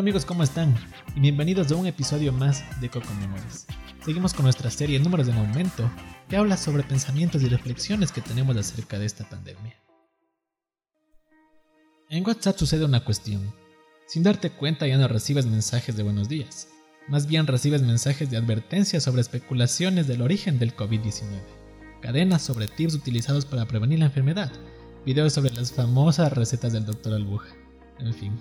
Hola amigos, ¿cómo están? Y bienvenidos a un episodio más de Coco Memories. Seguimos con nuestra serie Números de Momento, que habla sobre pensamientos y reflexiones que tenemos acerca de esta pandemia. En WhatsApp sucede una cuestión. Sin darte cuenta ya no recibes mensajes de buenos días, más bien recibes mensajes de advertencia sobre especulaciones del origen del COVID-19, cadenas sobre tips utilizados para prevenir la enfermedad, videos sobre las famosas recetas del Dr. Albuja, en fin.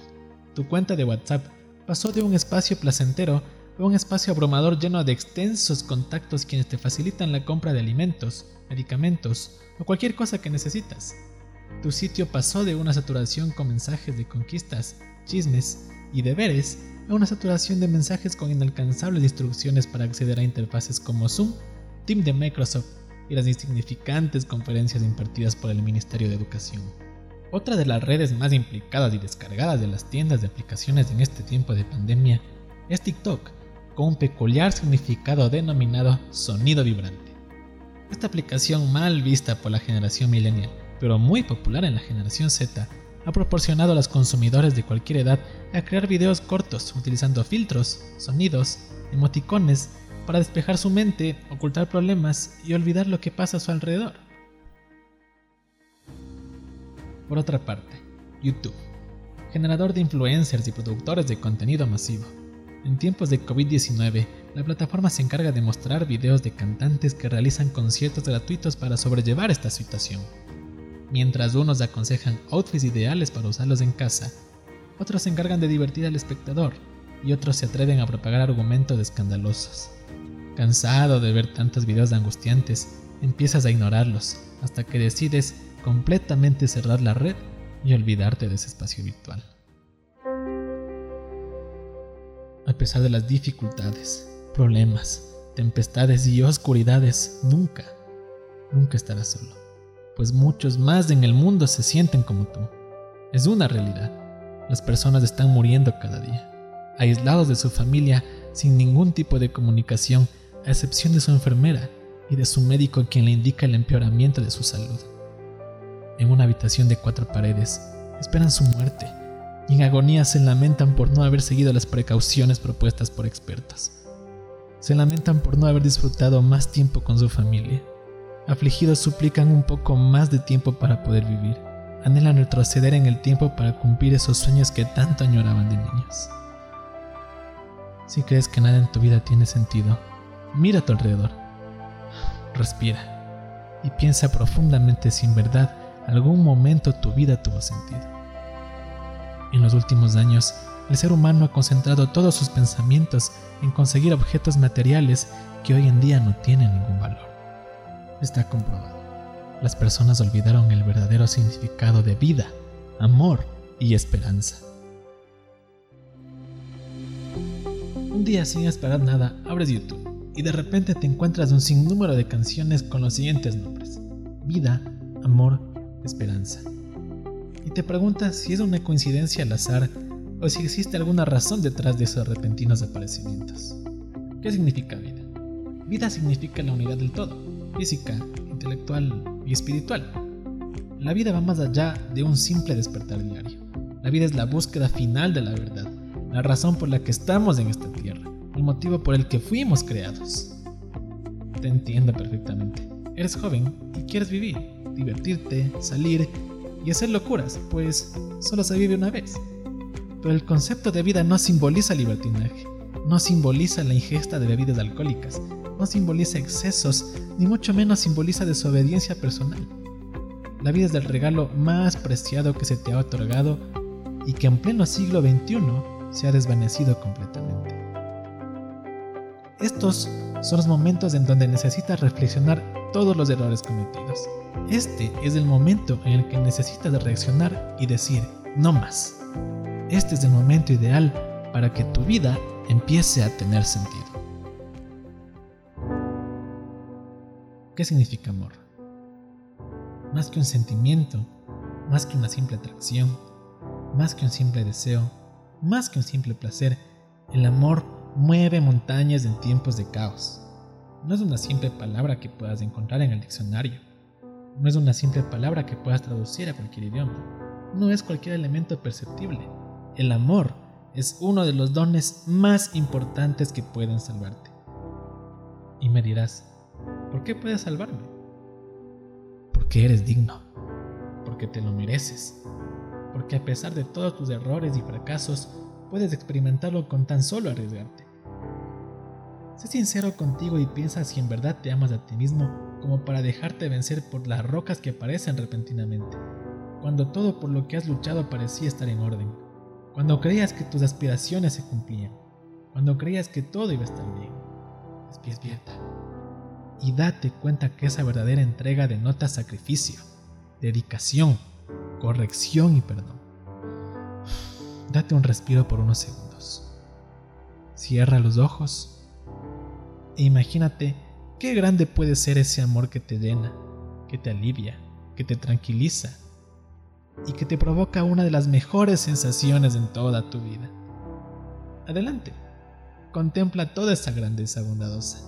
Tu cuenta de WhatsApp pasó de un espacio placentero a un espacio abrumador lleno de extensos contactos quienes te facilitan la compra de alimentos, medicamentos o cualquier cosa que necesitas. Tu sitio pasó de una saturación con mensajes de conquistas, chismes y deberes a una saturación de mensajes con inalcanzables instrucciones para acceder a interfaces como Zoom, Team de Microsoft y las insignificantes conferencias impartidas por el Ministerio de Educación. Otra de las redes más implicadas y descargadas de las tiendas de aplicaciones en este tiempo de pandemia es TikTok, con un peculiar significado denominado sonido vibrante. Esta aplicación mal vista por la generación millennial, pero muy popular en la generación Z, ha proporcionado a los consumidores de cualquier edad a crear videos cortos utilizando filtros, sonidos, emoticones para despejar su mente, ocultar problemas y olvidar lo que pasa a su alrededor. Por otra parte, YouTube, generador de influencers y productores de contenido masivo. En tiempos de COVID-19, la plataforma se encarga de mostrar videos de cantantes que realizan conciertos gratuitos para sobrellevar esta situación. Mientras unos aconsejan outfits ideales para usarlos en casa, otros se encargan de divertir al espectador y otros se atreven a propagar argumentos escandalosos. Cansado de ver tantos videos angustiantes, empiezas a ignorarlos hasta que decides completamente cerrar la red y olvidarte de ese espacio virtual. A pesar de las dificultades, problemas, tempestades y oscuridades, nunca, nunca estarás solo, pues muchos más en el mundo se sienten como tú. Es una realidad. Las personas están muriendo cada día, aislados de su familia, sin ningún tipo de comunicación, a excepción de su enfermera y de su médico quien le indica el empeoramiento de su salud en una habitación de cuatro paredes, esperan su muerte y en agonía se lamentan por no haber seguido las precauciones propuestas por expertos. Se lamentan por no haber disfrutado más tiempo con su familia. Afligidos suplican un poco más de tiempo para poder vivir. Anhelan retroceder en el tiempo para cumplir esos sueños que tanto añoraban de niños. Si crees que nada en tu vida tiene sentido, mira a tu alrededor. Respira y piensa profundamente si en verdad algún momento tu vida tuvo sentido. En los últimos años, el ser humano ha concentrado todos sus pensamientos en conseguir objetos materiales que hoy en día no tienen ningún valor. Está comprobado. Las personas olvidaron el verdadero significado de vida, amor y esperanza. Un día sin esperar nada, abres YouTube y de repente te encuentras un sinnúmero de canciones con los siguientes nombres. Vida, amor esperanza. Y te preguntas si es una coincidencia al azar o si existe alguna razón detrás de esos repentinos aparecimientos. ¿Qué significa vida? Vida significa la unidad del todo, física, intelectual y espiritual. La vida va más allá de un simple despertar diario. La vida es la búsqueda final de la verdad, la razón por la que estamos en esta tierra, el motivo por el que fuimos creados. Te entiendo perfectamente. Eres joven y quieres vivir, divertirte, salir y hacer locuras, pues solo se vive una vez. Pero el concepto de vida no simboliza libertinaje, no simboliza la ingesta de bebidas alcohólicas, no simboliza excesos, ni mucho menos simboliza desobediencia personal. La vida es el regalo más preciado que se te ha otorgado y que en pleno siglo XXI se ha desvanecido completamente. Estos son los momentos en donde necesitas reflexionar todos los errores cometidos. Este es el momento en el que necesitas reaccionar y decir, no más. Este es el momento ideal para que tu vida empiece a tener sentido. ¿Qué significa amor? Más que un sentimiento, más que una simple atracción, más que un simple deseo, más que un simple placer, el amor mueve montañas en tiempos de caos no es una simple palabra que puedas encontrar en el diccionario. No es una simple palabra que puedas traducir a cualquier idioma. No es cualquier elemento perceptible. El amor es uno de los dones más importantes que pueden salvarte. Y me dirás, ¿por qué puedes salvarme? Porque eres digno, porque te lo mereces, porque a pesar de todos tus errores y fracasos, puedes experimentarlo con tan solo arriesgarte. Sé sincero contigo y piensa si en verdad te amas a ti mismo como para dejarte vencer por las rocas que aparecen repentinamente, cuando todo por lo que has luchado parecía estar en orden, cuando creías que tus aspiraciones se cumplían, cuando creías que todo iba a estar bien. Despierta y date cuenta que esa verdadera entrega denota sacrificio, dedicación, corrección y perdón. Date un respiro por unos segundos. Cierra los ojos e imagínate qué grande puede ser ese amor que te llena, que te alivia, que te tranquiliza y que te provoca una de las mejores sensaciones en toda tu vida. Adelante, contempla toda esa grandeza bondadosa,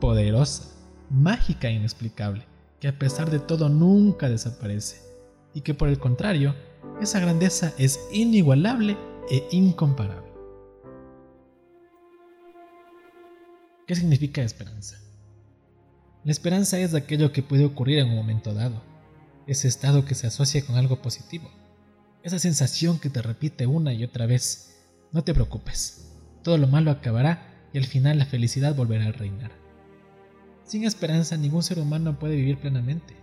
poderosa, mágica e inexplicable, que a pesar de todo nunca desaparece y que por el contrario, esa grandeza es inigualable e incomparable. ¿Qué significa esperanza? La esperanza es aquello que puede ocurrir en un momento dado, ese estado que se asocia con algo positivo, esa sensación que te repite una y otra vez, no te preocupes, todo lo malo acabará y al final la felicidad volverá a reinar. Sin esperanza ningún ser humano puede vivir plenamente,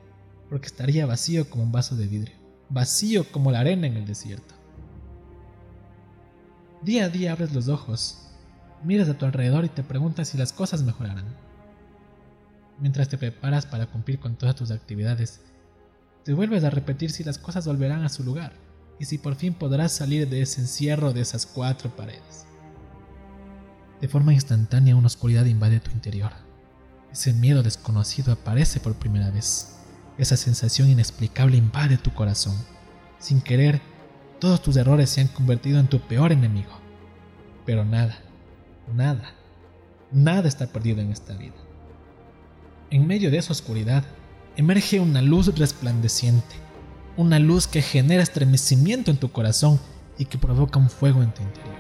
porque estaría vacío como un vaso de vidrio, vacío como la arena en el desierto. Día a día abres los ojos miras a tu alrededor y te preguntas si las cosas mejorarán. Mientras te preparas para cumplir con todas tus actividades, te vuelves a repetir si las cosas volverán a su lugar y si por fin podrás salir de ese encierro de esas cuatro paredes. De forma instantánea una oscuridad invade tu interior. Ese miedo desconocido aparece por primera vez. Esa sensación inexplicable invade tu corazón. Sin querer, todos tus errores se han convertido en tu peor enemigo. Pero nada, Nada, nada está perdido en esta vida. En medio de esa oscuridad emerge una luz resplandeciente, una luz que genera estremecimiento en tu corazón y que provoca un fuego en tu interior.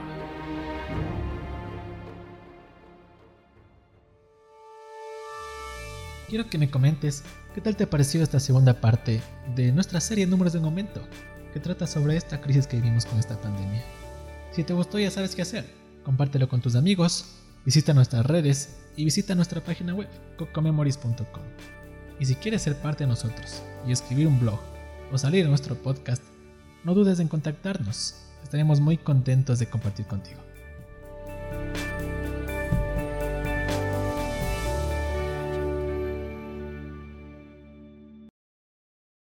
Quiero que me comentes qué tal te ha parecido esta segunda parte de nuestra serie Números de Momento, que trata sobre esta crisis que vivimos con esta pandemia. Si te gustó ya sabes qué hacer compártelo con tus amigos, visita nuestras redes y visita nuestra página web, cocomemories.com. Y si quieres ser parte de nosotros y escribir un blog o salir en nuestro podcast, no dudes en contactarnos. Estaremos muy contentos de compartir contigo.